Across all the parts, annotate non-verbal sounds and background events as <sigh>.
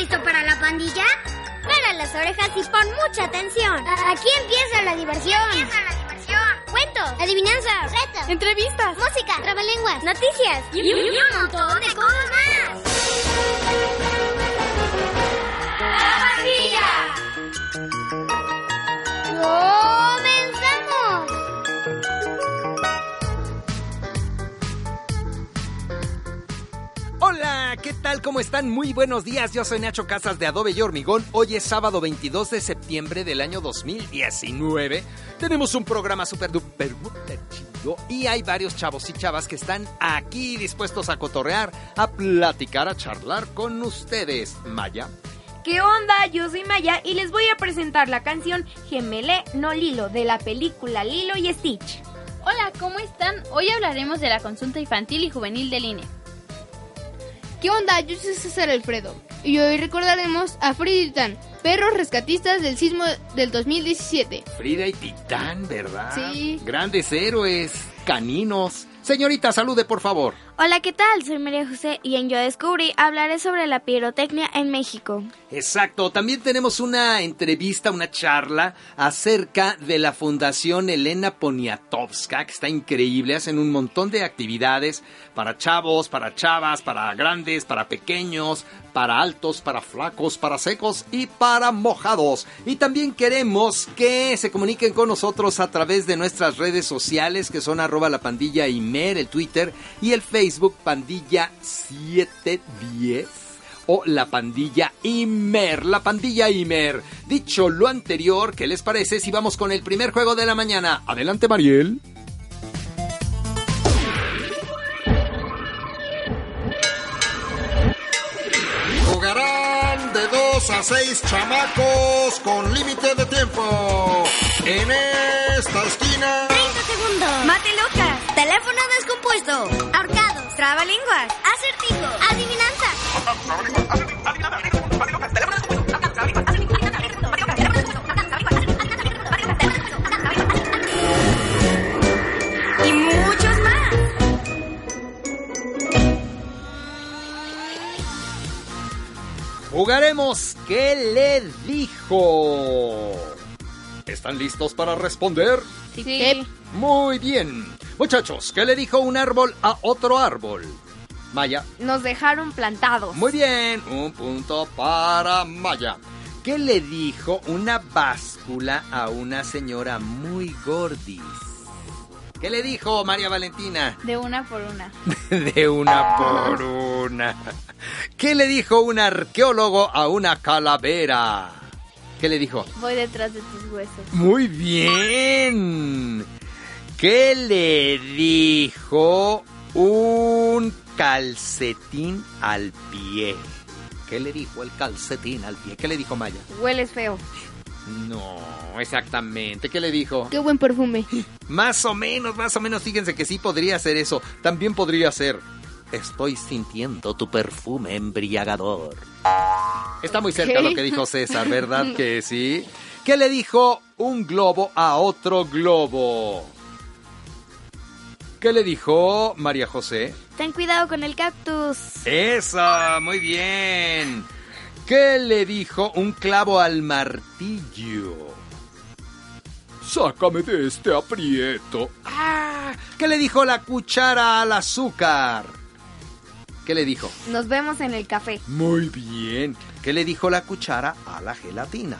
listo para la pandilla? Para las orejas y pon mucha atención. Aquí empieza la diversión. Empieza la diversión. Cuentos, adivinanzas, retos, entrevistas, música, trabalenguas, noticias y, y un montón de cosas más. Tal? ¿Cómo están? Muy buenos días. Yo soy Nacho Casas de Adobe y Hormigón. Hoy es sábado 22 de septiembre del año 2019. Tenemos un programa súper duper duper chido y hay varios chavos y chavas que están aquí dispuestos a cotorrear, a platicar, a charlar con ustedes. Maya. ¿Qué onda? Yo soy Maya y les voy a presentar la canción Gemele no Lilo de la película Lilo y Stitch. Hola, ¿cómo están? Hoy hablaremos de la consulta infantil y juvenil del INE. ¿Qué onda? Yo soy César Alfredo y hoy recordaremos a Frida y Titán, perros rescatistas del sismo del 2017. Frida y Titán, ¿verdad? Sí. Grandes héroes, caninos. Señorita, salude, por favor. Hola, ¿qué tal? Soy María José y en Yo Descubrí hablaré sobre la pirotecnia en México. Exacto, también tenemos una entrevista, una charla acerca de la Fundación Elena Poniatowska, que está increíble, hacen un montón de actividades para chavos, para chavas, para grandes, para pequeños, para altos, para flacos, para secos y para mojados. Y también queremos que se comuniquen con nosotros a través de nuestras redes sociales, que son arroba la pandilla Imer, el Twitter y el Facebook Pandilla 710 o la pandilla Imer, la pandilla Imer. Dicho lo anterior, ¿qué les parece si vamos con el primer juego de la mañana? Adelante, Mariel. Jugarán de 2 a 6 chamacos con límite de tiempo. En esta esquina. 30 segundos. Matelucas, Teléfono descompuesto. Trabalenguas, Acertijo. Adivinanza. y muchos más. Jugaremos ¿Qué le dijo? ¿Están listos para responder? Sí. Muy bien. Muchachos, ¿qué le dijo un árbol a otro árbol? Maya. Nos dejaron plantados. Muy bien, un punto para Maya. ¿Qué le dijo una báscula a una señora muy gordis? ¿Qué le dijo María Valentina? <laughs> De una por una. De una por una. ¿Qué le dijo un arqueólogo a una calavera? ¿Qué le dijo? Voy detrás de tus huesos. Muy bien. ¿Qué le dijo un calcetín al pie? ¿Qué le dijo el calcetín al pie? ¿Qué le dijo Maya? Hueles feo. No, exactamente. ¿Qué le dijo? Qué buen perfume. Más o menos, más o menos, fíjense que sí podría ser eso. También podría ser. Estoy sintiendo tu perfume embriagador. Está muy cerca ¿Qué? lo que dijo César, ¿verdad <laughs> que sí? ¿Qué le dijo un globo a otro globo? ¿Qué le dijo María José? Ten cuidado con el cactus. Esa, muy bien. ¿Qué le dijo un clavo al martillo? Sácame de este aprieto. Ah, ¿qué le dijo la cuchara al azúcar? ¿Qué le dijo? Nos vemos en el café. Muy bien. ¿Qué le dijo la cuchara a la gelatina?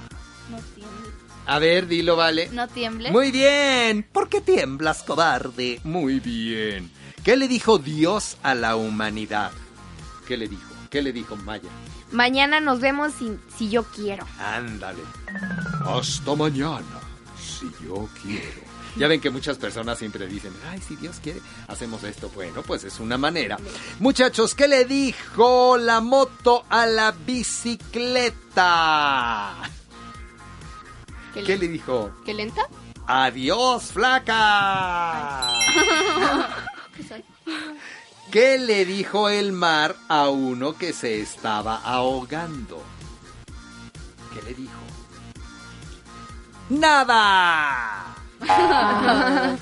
No tiembles. A ver, dilo, vale. No tiembles. Muy bien. ¿Por qué tiemblas, cobarde? Muy bien. ¿Qué le dijo Dios a la humanidad? ¿Qué le dijo? ¿Qué le dijo Maya? Mañana nos vemos si, si yo quiero. Ándale. Hasta mañana, si yo quiero. Ya ven que muchas personas siempre dicen, ay, si Dios quiere, hacemos esto. Bueno, pues es una manera. Muchachos, ¿qué le dijo la moto a la bicicleta? ¿Qué, ¿Qué le dijo? ¿Qué lenta? Adiós, flaca. <laughs> ¿Qué le dijo el mar a uno que se estaba ahogando? ¿Qué le dijo? ¡Nada! <laughs>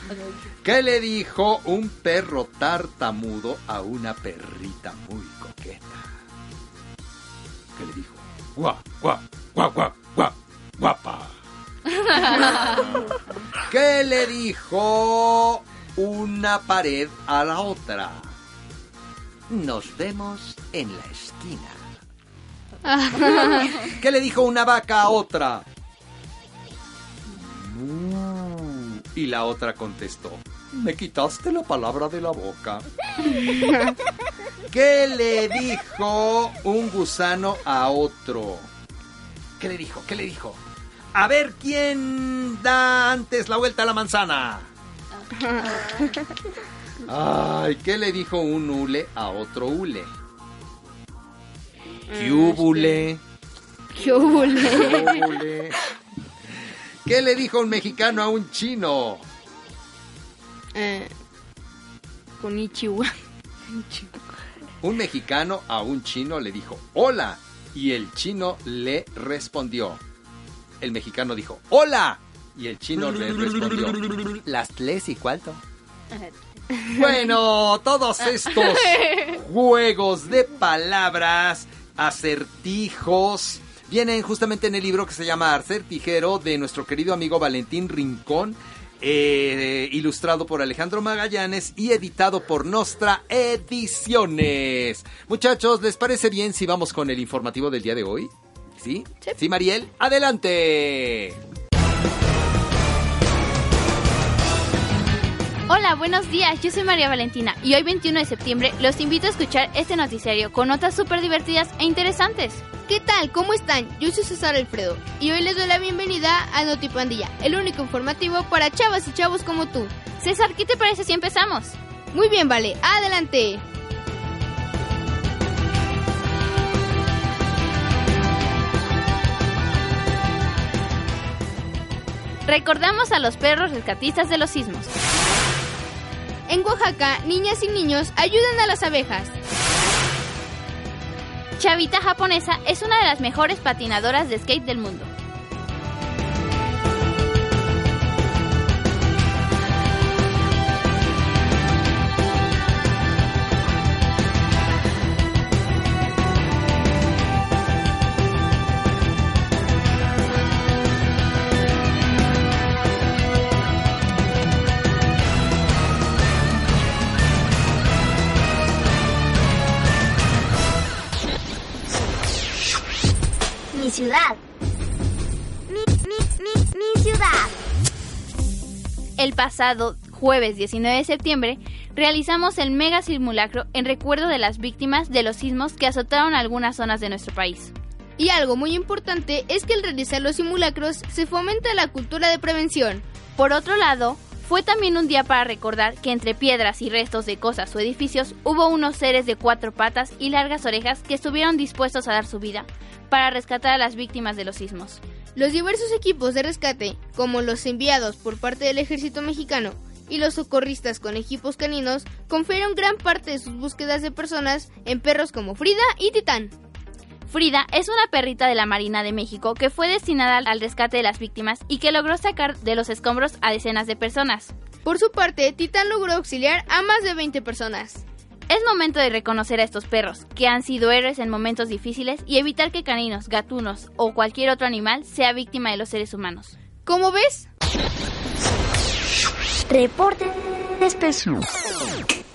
¿Qué le dijo un perro tartamudo a una perrita muy coqueta? ¿Qué le dijo? Guau, guau, guau, guau, guau, guapa. <laughs> ¿Qué le dijo una pared a la otra? Nos vemos en la esquina. <laughs> ¿Qué le dijo una vaca a otra? Y la otra contestó, me quitaste la palabra de la boca. <laughs> ¿Qué le dijo un gusano a otro? ¿Qué le dijo? ¿Qué le dijo? A ver quién da antes la vuelta a la manzana. Ay, ¿qué le dijo un hule a otro hule? ¿Qué húbule? ¡Qué hule! ¿Qué húbule? ¿Qué le dijo un mexicano a un chino? Eh, Konichiwa. Un mexicano a un chino le dijo, hola. Y el chino le respondió. El mexicano dijo, hola. Y el chino le respondió, las tres y cuánto. <laughs> Bueno, todos estos <laughs> juegos de palabras, acertijos, vienen justamente en el libro que se llama Acertijero de nuestro querido amigo Valentín Rincón, eh, ilustrado por Alejandro Magallanes y editado por Nostra Ediciones. Muchachos, ¿les parece bien si vamos con el informativo del día de hoy? ¿Sí? Sí, Mariel, adelante. Hola, buenos días, yo soy María Valentina y hoy 21 de septiembre los invito a escuchar este noticiario con notas súper divertidas e interesantes. ¿Qué tal? ¿Cómo están? Yo soy César Alfredo y hoy les doy la bienvenida a Notipandilla, el único informativo para chavas y chavos como tú. César, ¿qué te parece si empezamos? Muy bien, vale, adelante. Recordamos a los perros rescatistas de los sismos. En Oaxaca, niñas y niños ayudan a las abejas. Chavita japonesa es una de las mejores patinadoras de skate del mundo. Pasado jueves 19 de septiembre realizamos el mega simulacro en recuerdo de las víctimas de los sismos que azotaron algunas zonas de nuestro país. Y algo muy importante es que al realizar los simulacros se fomenta la cultura de prevención. Por otro lado, fue también un día para recordar que entre piedras y restos de cosas o edificios hubo unos seres de cuatro patas y largas orejas que estuvieron dispuestos a dar su vida para rescatar a las víctimas de los sismos. Los diversos equipos de rescate, como los enviados por parte del ejército mexicano y los socorristas con equipos caninos, confieren gran parte de sus búsquedas de personas en perros como Frida y Titán. Frida es una perrita de la Marina de México que fue destinada al rescate de las víctimas y que logró sacar de los escombros a decenas de personas. Por su parte, Titán logró auxiliar a más de 20 personas. Es momento de reconocer a estos perros, que han sido héroes en momentos difíciles, y evitar que caninos, gatunos o cualquier otro animal sea víctima de los seres humanos. ¿Cómo ves? Reporte especial.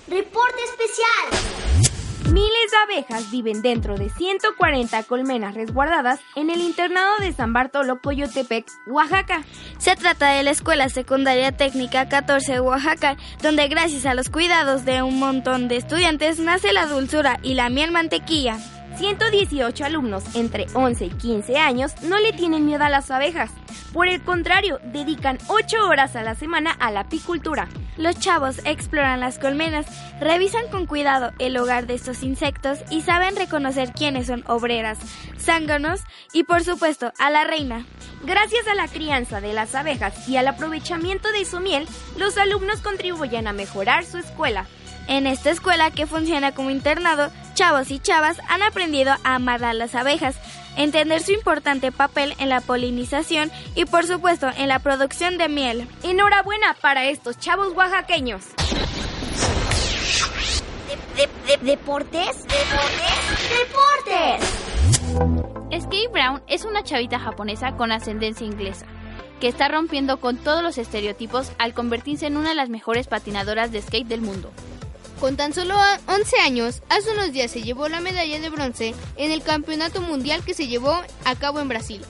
Reporte especial. Miles de abejas viven dentro de 140 colmenas resguardadas en el internado de San Bartolo Coyotepec, Oaxaca. Se trata de la Escuela Secundaria Técnica 14 de Oaxaca, donde gracias a los cuidados de un montón de estudiantes nace la dulzura y la miel mantequilla. 118 alumnos entre 11 y 15 años no le tienen miedo a las abejas. Por el contrario, dedican 8 horas a la semana a la apicultura. Los chavos exploran las colmenas, revisan con cuidado el hogar de estos insectos y saben reconocer quiénes son obreras, zánganos y por supuesto a la reina. Gracias a la crianza de las abejas y al aprovechamiento de su miel, los alumnos contribuyen a mejorar su escuela. En esta escuela que funciona como internado, chavos y chavas han aprendido a amar a las abejas, entender su importante papel en la polinización y por supuesto en la producción de miel. Enhorabuena para estos chavos oaxaqueños. De- de- de- ¿Deportes? ¿Deportes? ¡Deportes! Skate Brown es una chavita japonesa con ascendencia inglesa, que está rompiendo con todos los estereotipos al convertirse en una de las mejores patinadoras de skate del mundo. Con tan solo a- 11 años, hace unos días se llevó la medalla de bronce en el campeonato mundial que se llevó a cabo en Brasil.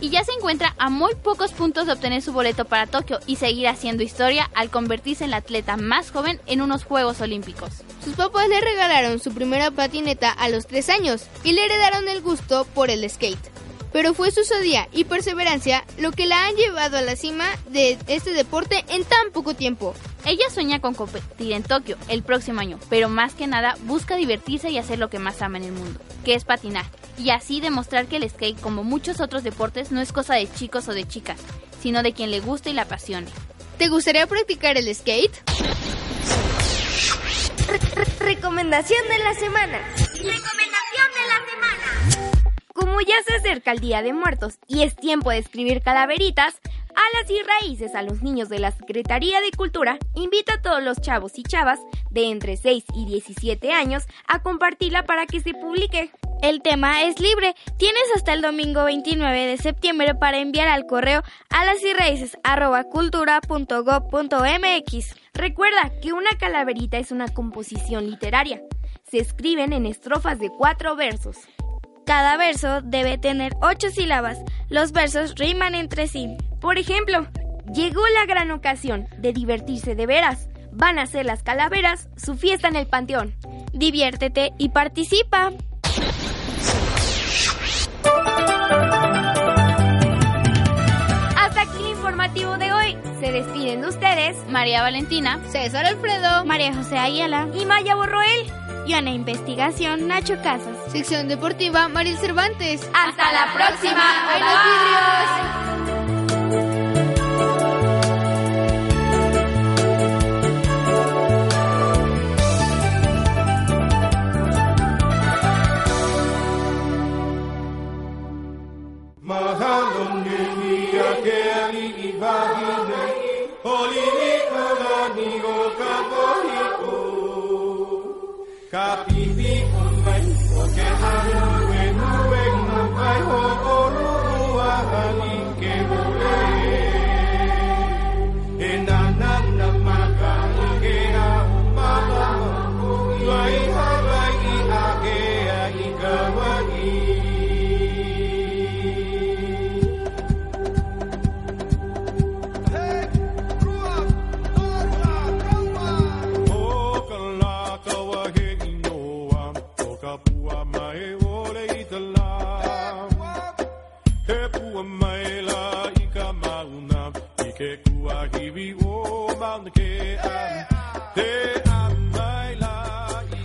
Y ya se encuentra a muy pocos puntos de obtener su boleto para Tokio y seguir haciendo historia al convertirse en la atleta más joven en unos Juegos Olímpicos. Sus papás le regalaron su primera patineta a los 3 años y le heredaron el gusto por el skate. Pero fue su osadía y perseverancia lo que la han llevado a la cima de este deporte en tan poco tiempo. Ella sueña con competir en Tokio el próximo año, pero más que nada busca divertirse y hacer lo que más ama en el mundo, que es patinar, y así demostrar que el skate, como muchos otros deportes, no es cosa de chicos o de chicas, sino de quien le guste y la apasione. ¿Te gustaría practicar el skate? Recomendación de la semana. Recomendación de la semana. Como ya se acerca el Día de Muertos y es tiempo de escribir calaveritas, Alas y Raíces a los niños de la Secretaría de Cultura invita a todos los chavos y chavas de entre 6 y 17 años a compartirla para que se publique. El tema es libre. Tienes hasta el domingo 29 de septiembre para enviar al correo a las y raíces arroba cultura punto gob punto mx. Recuerda que una calaverita es una composición literaria. Se escriben en estrofas de cuatro versos. Cada verso debe tener ocho sílabas. Los versos riman entre sí. Por ejemplo, llegó la gran ocasión de divertirse de veras. Van a hacer las calaveras su fiesta en el panteón. Diviértete y participa. Hasta aquí el informativo de hoy. Se despiden de ustedes María Valentina, César Alfredo, María José Ayala y Maya Borroel. y investigación Nacho Casas. sección deportiva Maril Cervantes. Hasta la próxima. ¡Buenos Capítulo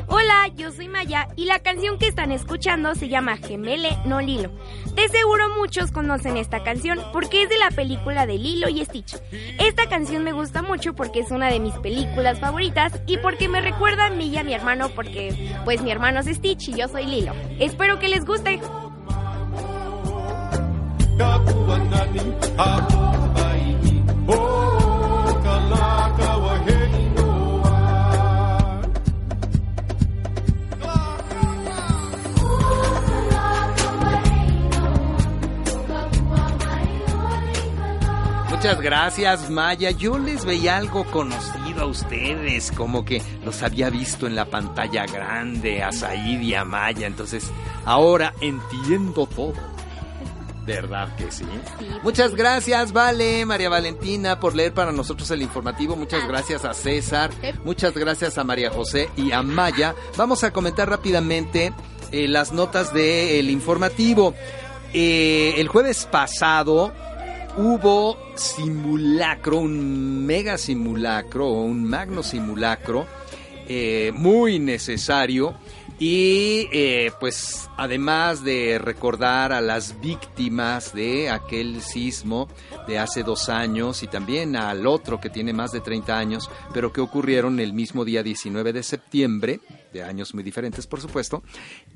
Hola, yo soy Maya y la canción que están escuchando se llama Gemele no Lilo. De seguro muchos conocen esta canción porque es de la película de Lilo y Stitch. Esta canción me gusta mucho porque es una de mis películas favoritas y porque me recuerda a mí y a mi hermano porque pues mi hermano es Stitch y yo soy Lilo. Espero que les guste. Muchas gracias, Maya. Yo les veía algo conocido a ustedes, como que los había visto en la pantalla grande, a Said y a Maya. Entonces, ahora entiendo todo. ¿Verdad que sí? Muchas gracias, Vale, María Valentina, por leer para nosotros el informativo. Muchas gracias a César. Muchas gracias a María José y a Maya. Vamos a comentar rápidamente eh, las notas del informativo. Eh, el jueves pasado hubo simulacro, un mega simulacro, o un magno simulacro, eh, muy necesario. Y eh, pues además de recordar a las víctimas de aquel sismo de hace dos años y también al otro que tiene más de 30 años, pero que ocurrieron el mismo día 19 de septiembre, de años muy diferentes por supuesto,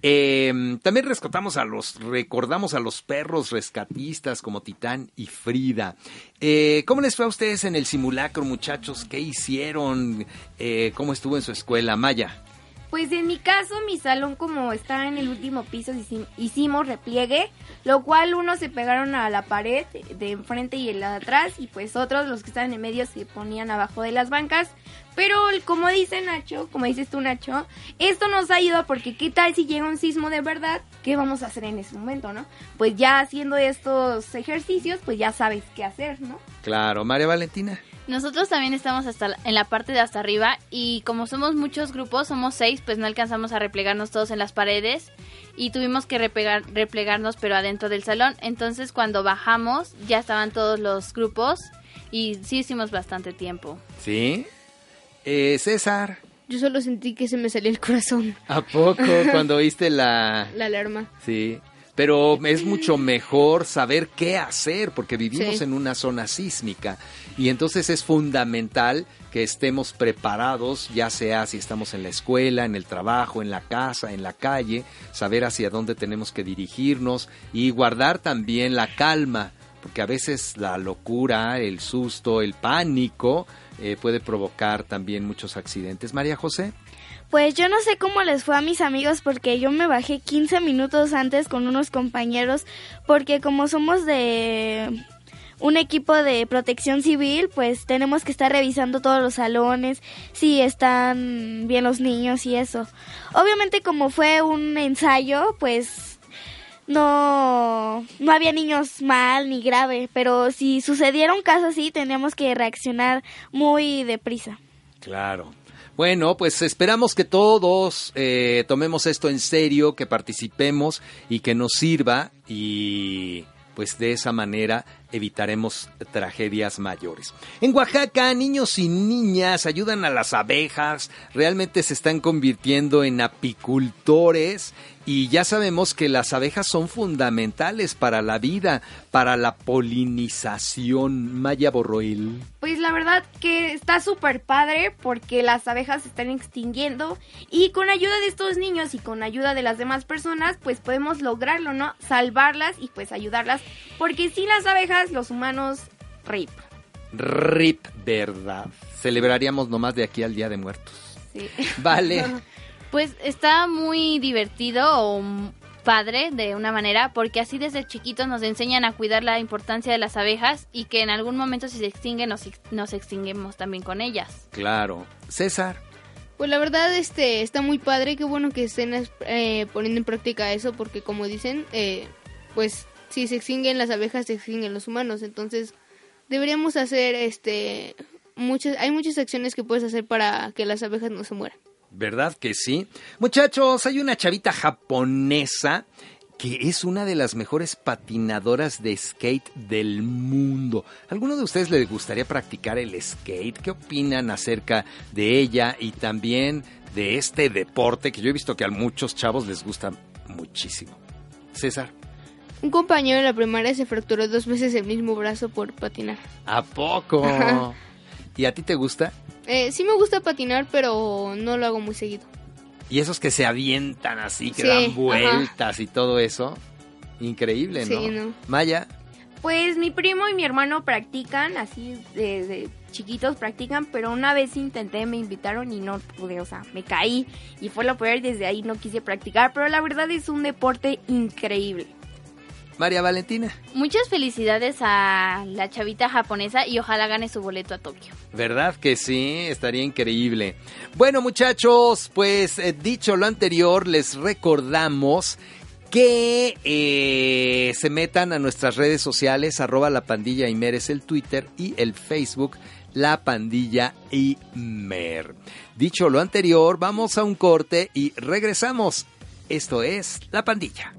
eh, también rescatamos a los, recordamos a los perros rescatistas como Titán y Frida. Eh, ¿Cómo les fue a ustedes en el simulacro, muchachos? ¿Qué hicieron? Eh, ¿Cómo estuvo en su escuela, Maya? Pues en mi caso, mi salón como está en el último piso, hici- hicimos repliegue, lo cual unos se pegaron a la pared de enfrente y el de atrás, y pues otros, los que estaban en medio, se ponían abajo de las bancas. Pero como dice Nacho, como dices tú Nacho, esto nos ayuda porque qué tal si llega un sismo de verdad, ¿qué vamos a hacer en ese momento, no? Pues ya haciendo estos ejercicios, pues ya sabes qué hacer, ¿no? Claro, María Valentina. Nosotros también estamos hasta la- en la parte de hasta arriba y como somos muchos grupos, somos seis, pues no alcanzamos a replegarnos todos en las paredes y tuvimos que replegar- replegarnos pero adentro del salón. Entonces cuando bajamos ya estaban todos los grupos y sí hicimos bastante tiempo. ¿Sí? Eh, César, Yo solo sentí que se me salió el corazón, ¿a poco <laughs> cuando oíste la... la alarma. Sí, pero es mucho mejor saber qué hacer porque vivimos Sí. en una zona sísmica y entonces es fundamental que estemos preparados, ya sea si estamos en la escuela, en el trabajo, en la casa, en la calle, saber hacia dónde tenemos que dirigirnos y guardar también la calma, porque a veces la locura, el susto, el pánico eh, puede provocar también muchos accidentes. María José. Pues yo no sé cómo les fue a mis amigos porque yo me bajé 15 minutos antes con unos compañeros porque como somos de un equipo de protección civil, pues tenemos que estar revisando todos los salones, si están bien los niños y eso. Obviamente como fue un ensayo, pues no no había niños mal ni grave, pero si sucediera un caso así, tendríamos que reaccionar muy deprisa. Claro. Bueno, pues esperamos que todos eh, tomemos esto en serio, que participemos y que nos sirva y pues de esa manera evitaremos tragedias mayores. En Oaxaca, niños y niñas ayudan a las abejas, realmente se están convirtiendo en apicultores y ya sabemos que las abejas son fundamentales para la vida, para la polinización. Maya Borroil. Pues la verdad que está súper padre porque las abejas se están extinguiendo y con ayuda de estos niños y con ayuda de las demás personas pues podemos lograrlo, ¿no? Salvarlas y pues ayudarlas porque sin las abejas los humanos rip. RIP, ¿verdad? Celebraríamos nomás de aquí al Día de Muertos. Sí. <laughs> Vale. <laughs> Pues está muy divertido o padre de una manera porque así desde chiquitos nos enseñan a cuidar la importancia de las abejas y que en algún momento si se extinguen nos, nos extinguemos también con ellas. Claro. César. Pues la verdad, este, está muy padre, qué bueno que estén eh, poniendo en práctica eso, porque como dicen, eh, pues si se extinguen las abejas, se extinguen los humanos, entonces deberíamos hacer, este, muchas, hay muchas acciones que puedes hacer para que las abejas no se mueran. ¿Verdad que sí? Muchachos, hay una chavita japonesa que es una de las mejores patinadoras de skate del mundo. ¿Alguno de ustedes le gustaría practicar el skate? ¿Qué opinan acerca de ella y también de este deporte que yo he visto que a muchos chavos les gusta muchísimo? César. Un compañero en la primaria se fracturó dos veces el mismo brazo por patinar. ¿A poco? ¿Y a ti te gusta? Eh, sí me gusta patinar, pero no lo hago muy seguido. Y esos que se avientan así, que Sí, dan ajá. vueltas y todo eso. Increíble, ¿no? Sí, ¿no? Maya, Pues mi primo y mi hermano practican, así desde chiquitos practican, pero una vez intenté, me invitaron y no pude, o sea, me caí y fue lo peor y desde ahí no quise practicar, pero la verdad es un deporte increíble. María Valentina. Muchas felicidades a la chavita japonesa y ojalá gane su boleto a Tokio. ¿Verdad que sí? Estaría increíble. Bueno, muchachos, pues eh, dicho lo anterior, les recordamos que eh, se metan a nuestras redes sociales, arroba la pandilla Imer es el Twitter y el Facebook, la pandilla Imer. Dicho lo anterior, vamos a un corte y regresamos. Esto es La Pandilla.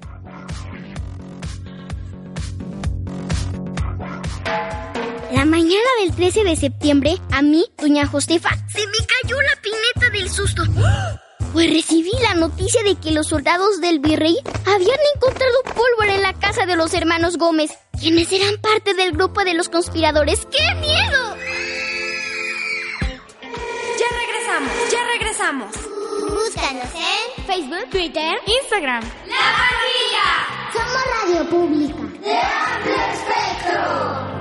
Mañana del 13 de septiembre, a mí, doña Josefa, se me cayó la pineta del susto. Pues recibí la noticia de que los soldados del virrey habían encontrado pólvora en la casa de los hermanos Gómez, quienes eran parte del grupo de los conspiradores. ¡Qué miedo! Ya regresamos, ya regresamos. Búscanos en Facebook, Twitter, Instagram. Somos Radio Pública. De amplio espectro.